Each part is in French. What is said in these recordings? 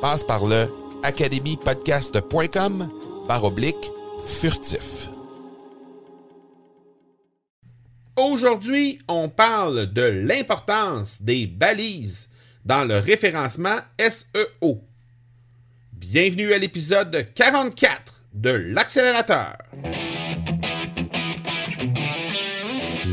Passe par le academypodcast.com par oblique furtif. Aujourd'hui, on parle de l'importance des balises dans le référencement SEO. Bienvenue à l'épisode 44 de l'accélérateur.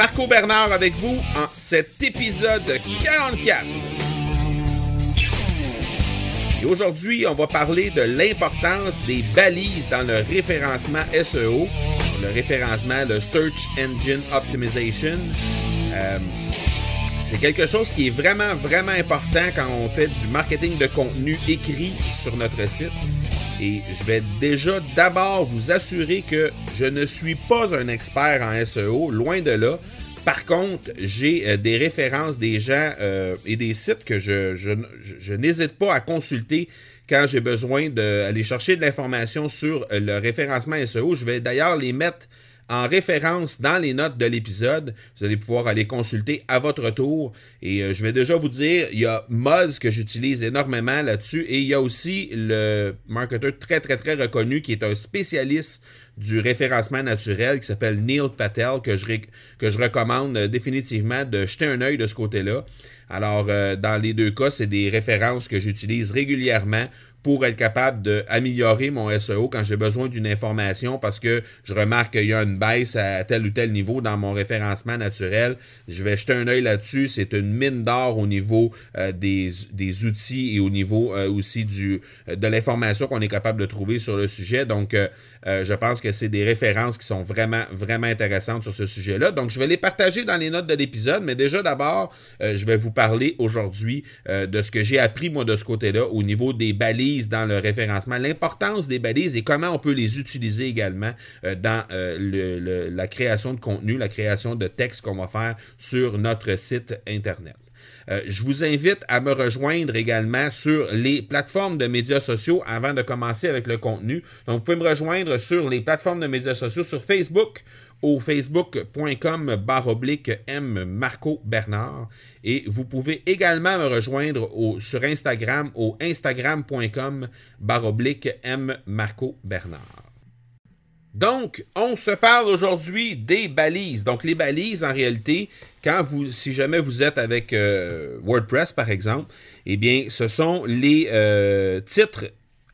Marco Bernard avec vous en cet épisode 44. Et aujourd'hui, on va parler de l'importance des balises dans le référencement SEO, le référencement, le Search Engine Optimization. Euh, c'est quelque chose qui est vraiment, vraiment important quand on fait du marketing de contenu écrit sur notre site. Et je vais déjà d'abord vous assurer que je ne suis pas un expert en SEO, loin de là. Par contre, j'ai euh, des références des gens euh, et des sites que je, n'hésite pas à consulter quand j'ai besoin d'aller chercher de l'information sur euh, le référencement SEO. Je vais d'ailleurs les mettre en référence dans les notes de l'épisode. Vous allez pouvoir aller consulter à votre tour. Et euh, je vais déjà vous dire, il y a Moz que j'utilise énormément là-dessus. Et il y a aussi le marketeur très, très, très reconnu qui est un spécialiste du référencement naturel qui s'appelle Neil Patel, que je, recommande définitivement de jeter un œil de ce côté-là. Alors, euh, dans les deux cas, c'est des références que j'utilise régulièrement pour être capable d'améliorer mon SEO quand j'ai besoin d'une information parce que je remarque qu'il y a une baisse à tel ou tel niveau dans mon référencement naturel. Je vais jeter un œil là-dessus. C'est une mine d'or au niveau euh, des, outils et au niveau euh, aussi du, euh, de l'information qu'on est capable de trouver sur le sujet. Donc, je pense que c'est des références qui sont vraiment, vraiment intéressantes sur ce sujet-là. Donc, je vais les partager dans les notes de l'épisode, mais déjà d'abord, je vais vous parler aujourd'hui de ce que j'ai appris, moi, de ce côté-là, au niveau des balises dans le référencement, l'importance des balises et comment on peut les utiliser également euh, dans euh, la création de contenu, la création de texte qu'on va faire sur notre site Internet. Euh, je vous invite à me rejoindre également sur les plateformes de médias sociaux avant de commencer avec le contenu. Donc, vous pouvez me rejoindre sur les plateformes de médias sociaux sur Facebook au facebook.com baroblique M Marco Bernard et vous pouvez également me rejoindre sur Instagram au instagram.com baroblique M Marco Bernard. Donc, on se parle aujourd'hui des balises. Donc, les balises, en réalité, quand vous, si jamais vous êtes avec euh, WordPress, par exemple, eh bien, ce sont les euh, titres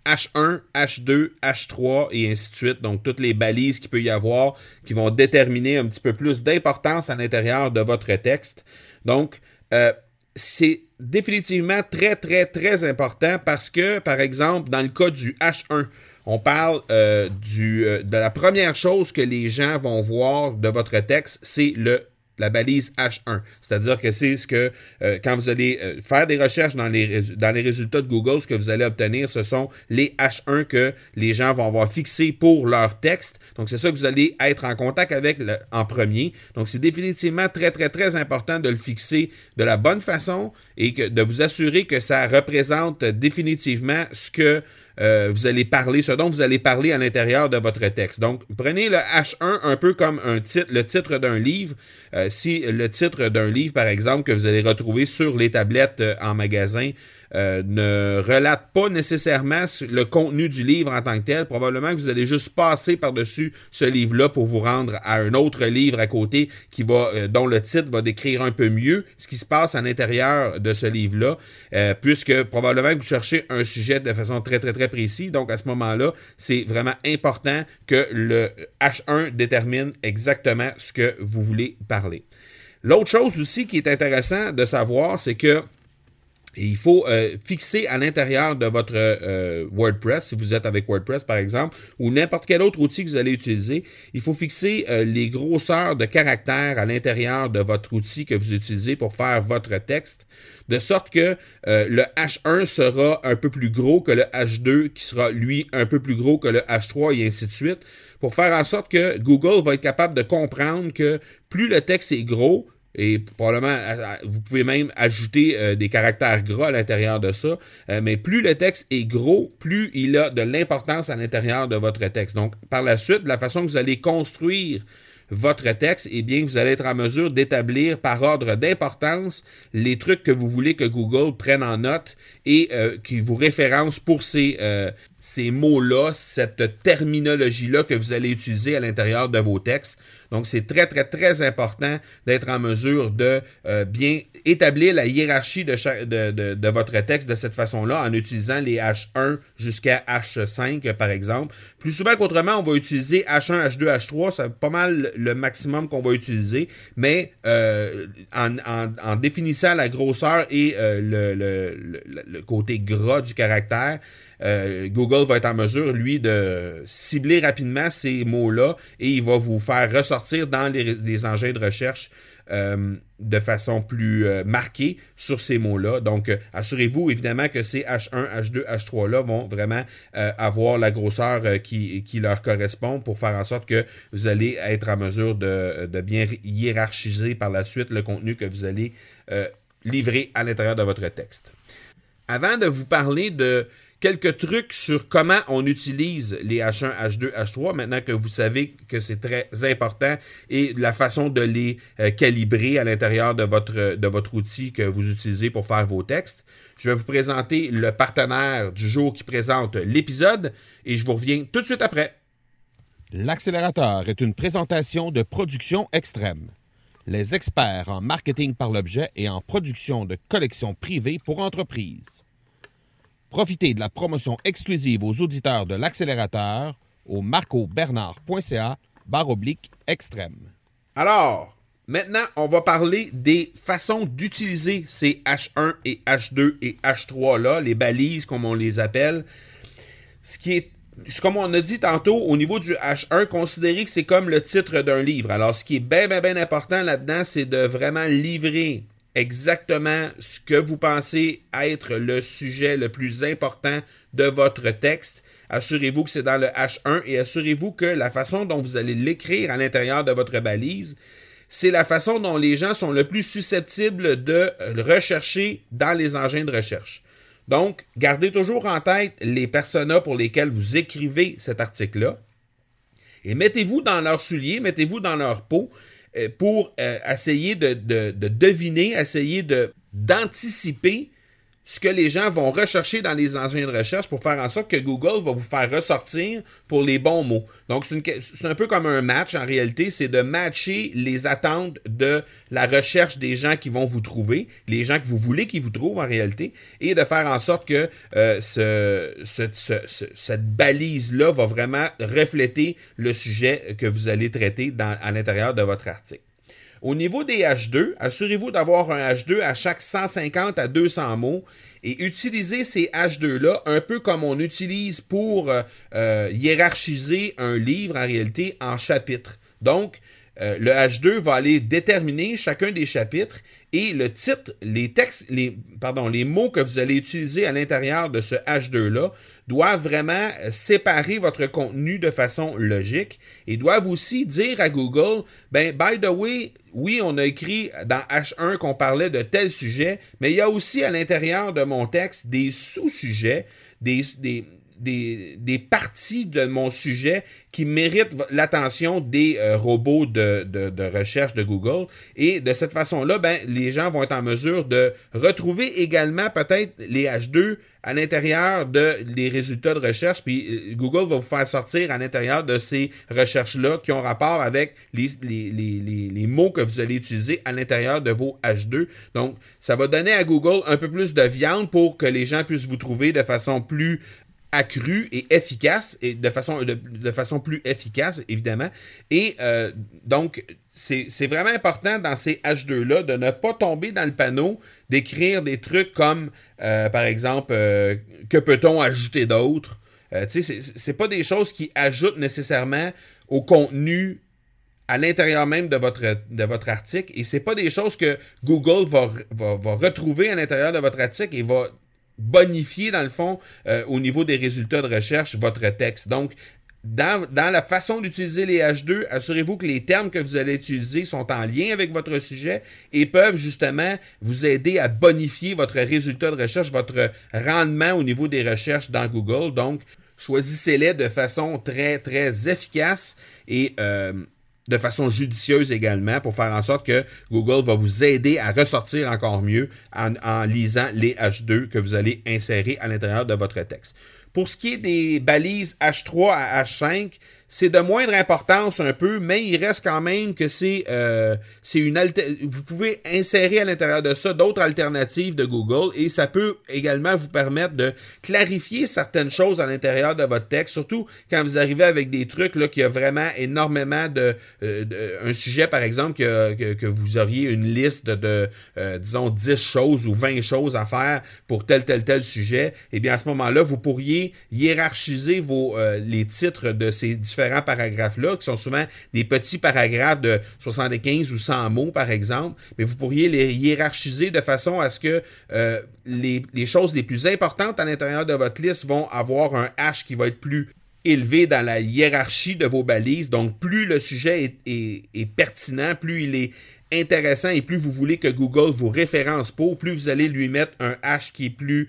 H1, H2, H3 et ainsi de suite. Donc, toutes les balises qu'il peut y avoir qui vont déterminer un petit peu plus d'importance à l'intérieur de votre texte. Donc, euh, c'est définitivement très, très, très important parce que, par exemple, dans le cas du H1, on parle euh, euh, de la première chose que les gens vont voir de votre texte, c'est le la balise H1. C'est-à-dire que c'est ce que, euh, quand vous allez faire des recherches dans les, résultats de Google, ce que vous allez obtenir, ce sont les H1 que les gens vont avoir fixés pour leur texte. Donc, c'est ça que vous allez être en contact avec en premier. Donc, c'est définitivement très, très, très important de le fixer de la bonne façon et de vous assurer que ça représente définitivement ce que euh, vous allez parler, ce dont vous allez parler à l'intérieur de votre texte. Donc, prenez le H1 un peu comme un titre, le titre d'un livre. Euh, si le titre d'un livre, par exemple, que vous allez retrouver sur les tablettes euh, en magasin, euh, ne relate pas nécessairement le contenu du livre en tant que tel. Probablement que vous allez juste passer par-dessus ce livre-là pour vous rendre à un autre livre à côté qui va, euh, dont le titre va décrire un peu mieux ce qui se passe à l'intérieur de ce livre-là, euh, puisque probablement que vous cherchez un sujet de façon très très très précise. Donc à ce moment-là, c'est vraiment important que le H1 détermine exactement ce que vous voulez parler. L'autre chose aussi qui est intéressant de savoir, c'est que il faut euh, fixer à l'intérieur de votre euh, WordPress, si vous êtes avec WordPress par exemple, ou n'importe quel autre outil que vous allez utiliser, il faut fixer euh, les grosseurs de caractères à l'intérieur de votre outil que vous utilisez pour faire votre texte, de sorte que le H1 sera un peu plus gros que le H2, qui sera lui un peu plus gros que le H3 et ainsi de suite, pour faire en sorte que Google va être capable de comprendre que plus le texte est gros, et probablement, vous pouvez même ajouter euh, des caractères gras à l'intérieur de ça. Euh, mais plus le texte est gros, plus il a de l'importance à l'intérieur de votre texte. Donc, par la suite, la façon que vous allez construire votre texte, eh bien, vous allez être en mesure d'établir par ordre d'importance les trucs que vous voulez que Google prenne en note et euh, qui vous référence pour ces, ces mots-là, cette terminologie-là que vous allez utiliser à l'intérieur de vos textes. Donc, c'est très, très, très important d'être en mesure de euh, bien établir la hiérarchie de, votre texte de cette façon-là en utilisant les H1 jusqu'à H5, par exemple. Plus souvent qu'autrement, on va utiliser H1, H2, H3. C'est pas mal le maximum qu'on va utiliser. Mais euh, en, définissant la grosseur et euh, le côté gras du caractère, euh, Google va être en mesure, lui, de cibler rapidement ces mots-là et il va vous faire ressortir dans les, engins de recherche euh, de façon plus euh, marquée sur ces mots-là. Donc, assurez-vous évidemment que ces H1, H2, H3-là vont vraiment avoir la grosseur qui, leur correspond pour faire en sorte que vous allez être en mesure de bien hiérarchiser par la suite le contenu que vous allez livrer à l'intérieur de votre texte. Avant de vous parler de quelques trucs sur comment on utilise les H1, H2, H3, maintenant que vous savez que c'est très important, et la façon de les euh, calibrer à l'intérieur de votre, de votre outil que vous utilisez pour faire vos textes. Je vais vous présenter le partenaire du jour qui présente l'épisode, et je vous reviens tout de suite après. L'accélérateur est une présentation de production extrême. Les experts en marketing par l'objet et en production de collections privées pour entreprises. Profitez de la promotion exclusive aux auditeurs de l'accélérateur au marcobernard.ca barre oblique extrême. Alors, maintenant, on va parler des façons d'utiliser ces H1 et H2 et H3 là, les balises comme on les appelle. Ce qui est comme on a dit tantôt, au niveau du H1, considérez que c'est comme le titre d'un livre. Alors, ce qui est bien, bien, bien important là-dedans, c'est de vraiment livrer exactement ce que vous pensez être le sujet le plus important de votre texte. Assurez-vous que c'est dans le H1 et assurez-vous que la façon dont vous allez l'écrire à l'intérieur de votre balise, c'est la façon dont les gens sont le plus susceptibles de rechercher dans les engins de recherche. Donc, gardez toujours en tête les personas pour lesquels vous écrivez cet article-là et mettez-vous dans leurs souliers, mettez-vous dans leur peau pour euh, essayer de, de, deviner, essayer d'anticiper ce que les gens vont rechercher dans les engins de recherche pour faire en sorte que Google va vous faire ressortir pour les bons mots. Donc, c'est un peu comme un match en réalité, c'est de matcher les attentes de la recherche des gens qui vont vous trouver, les gens que vous voulez qu'ils vous trouvent en réalité, et de faire en sorte que euh, ce, cette balise-là va vraiment refléter le sujet que vous allez traiter à l'intérieur de votre article. Au niveau des H2, assurez-vous d'avoir un H2 à chaque 150 à 200 mots et utilisez ces H2-là un peu comme on utilise pour euh, euh, hiérarchiser un livre en réalité en chapitres. Donc, euh, le H2 va aller déterminer chacun des chapitres et le titre, les textes, les, pardon, les mots que vous allez utiliser à l'intérieur de ce H2-là doivent vraiment séparer votre contenu de façon logique et doivent aussi dire à Google, ben, by the way, oui, on a écrit dans H1 qu'on parlait de tel sujet, mais il y a aussi à l'intérieur de mon texte des sous-sujets, des, des, des, parties de mon sujet qui méritent l'attention des euh, robots de, recherche de Google. Et de cette façon-là, ben, les gens vont être en mesure de retrouver également peut-être les H2 à l'intérieur de les résultats de recherche, puis euh, Google va vous faire sortir à l'intérieur de ces recherches-là qui ont rapport avec les, les, mots que vous allez utiliser à l'intérieur de vos H2. Donc, ça va donner à Google un peu plus de viande pour que les gens puissent vous trouver de façon plus accrue et efficace, et de façon, de, façon plus efficace, évidemment. Et euh, donc, c'est vraiment important dans ces H2-là de ne pas tomber dans le panneau d'écrire des trucs comme, euh, par exemple, euh, que peut-on ajouter d'autre? tu sais, c'est pas des choses qui ajoutent nécessairement au contenu à l'intérieur même de votre, de votre article et c'est pas des choses que Google va, va, va retrouver à l'intérieur de votre article et va bonifier, dans le fond, euh, au niveau des résultats de recherche, votre texte. Donc, dans, la façon d'utiliser les H2, assurez-vous que les termes que vous allez utiliser sont en lien avec votre sujet et peuvent justement vous aider à bonifier votre résultat de recherche, votre rendement au niveau des recherches dans Google. Donc, choisissez-les de façon très, très efficace et euh, de façon judicieuse également pour faire en sorte que Google va vous aider à ressortir encore mieux en, lisant les H2 que vous allez insérer à l'intérieur de votre texte. Pour ce qui est des balises H3 à H5, c'est de moindre importance un peu, mais il reste quand même que c'est euh, une vous pouvez insérer à l'intérieur de ça d'autres alternatives de Google et ça peut également vous permettre de clarifier certaines choses à l'intérieur de votre texte, surtout quand vous arrivez avec des trucs là qui a vraiment énormément de, euh, un sujet par exemple que, que, vous auriez une liste de, euh, disons 10 choses ou 20 choses à faire pour tel tel tel sujet, et eh bien à ce moment-là, vous pourriez hiérarchiser vos les titres de ces différents paragraphes-là, qui sont souvent des petits paragraphes de 75 ou 100 mots, par exemple, mais vous pourriez les hiérarchiser de façon à ce que euh, les, choses les plus importantes à l'intérieur de votre liste vont avoir un H qui va être plus élevé dans la hiérarchie de vos balises. Donc, plus le sujet est, pertinent, plus il est intéressant et plus vous voulez que Google vous référence pour, plus vous allez lui mettre un H qui est plus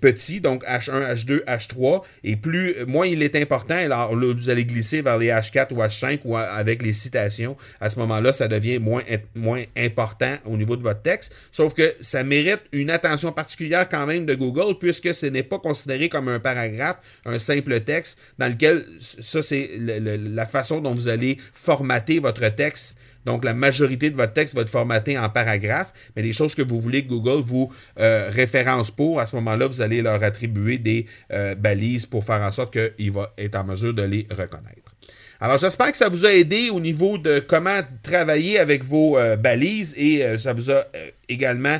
petit, donc H1, H2, H3, et plus moins il est important, alors là, vous allez glisser vers les H4 ou H5 ou avec les citations. À ce moment-là, ça devient moins, moins important au niveau de votre texte, sauf que ça mérite une attention particulière quand même de Google, puisque ce n'est pas considéré comme un paragraphe, un simple texte, dans lequel ça, c'est la façon dont vous allez formater votre texte donc, la majorité de votre texte va être formaté en paragraphes, mais les choses que vous voulez que Google vous euh, référence pour, à ce moment-là, vous allez leur attribuer des euh, balises pour faire en sorte qu'il va être en mesure de les reconnaître. Alors, j'espère que ça vous a aidé au niveau de comment travailler avec vos euh, balises et ça vous a également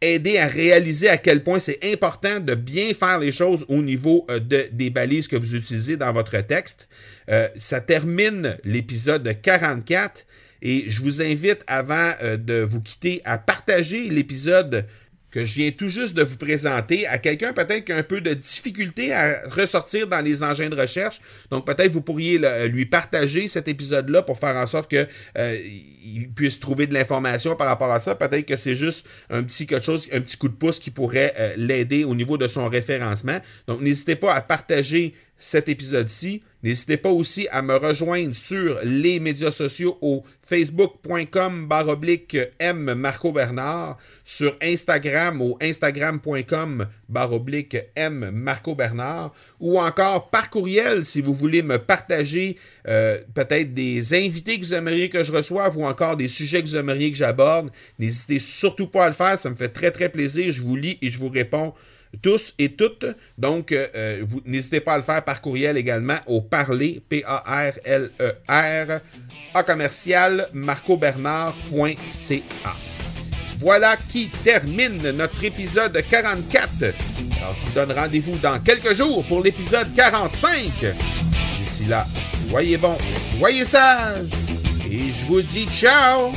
aidé à réaliser à quel point c'est important de bien faire les choses au niveau de, des balises que vous utilisez dans votre texte. ça termine l'épisode 44. Et je vous invite, avant euh, de vous quitter, à partager l'épisode que je viens tout juste de vous présenter à quelqu'un peut-être qui a un peu de difficulté à ressortir dans les engins de recherche. Donc peut-être vous pourriez lui partager cet épisode-là pour faire en sorte qu'il euh, puisse trouver de l'information par rapport à ça. Peut-être que c'est juste un petit quelque chose, un petit coup de pouce qui pourrait euh, l'aider au niveau de son référencement. Donc n'hésitez pas à partager cet épisode-ci. N'hésitez pas aussi à me rejoindre sur les médias sociaux au facebook.com baroblique M Marco Bernard, sur Instagram au instagram.com baroblique M Marco Bernard, ou encore par courriel si vous voulez me partager euh, peut-être des invités que vous aimeriez que je reçoive ou encore des sujets que vous aimeriez que j'aborde. N'hésitez surtout pas à le faire, ça me fait très très plaisir. Je vous lis et je vous réponds tous et toutes. Donc, euh, euh, vous n'hésitez pas à le faire par courriel également au parler, P-A-R-L-E-R, à commercial marcobernard.ca. Voilà qui termine notre épisode 44. Alors, je vous donne rendez-vous dans quelques jours pour l'épisode 45. D'ici là, soyez bons, soyez sages Et je vous dis ciao!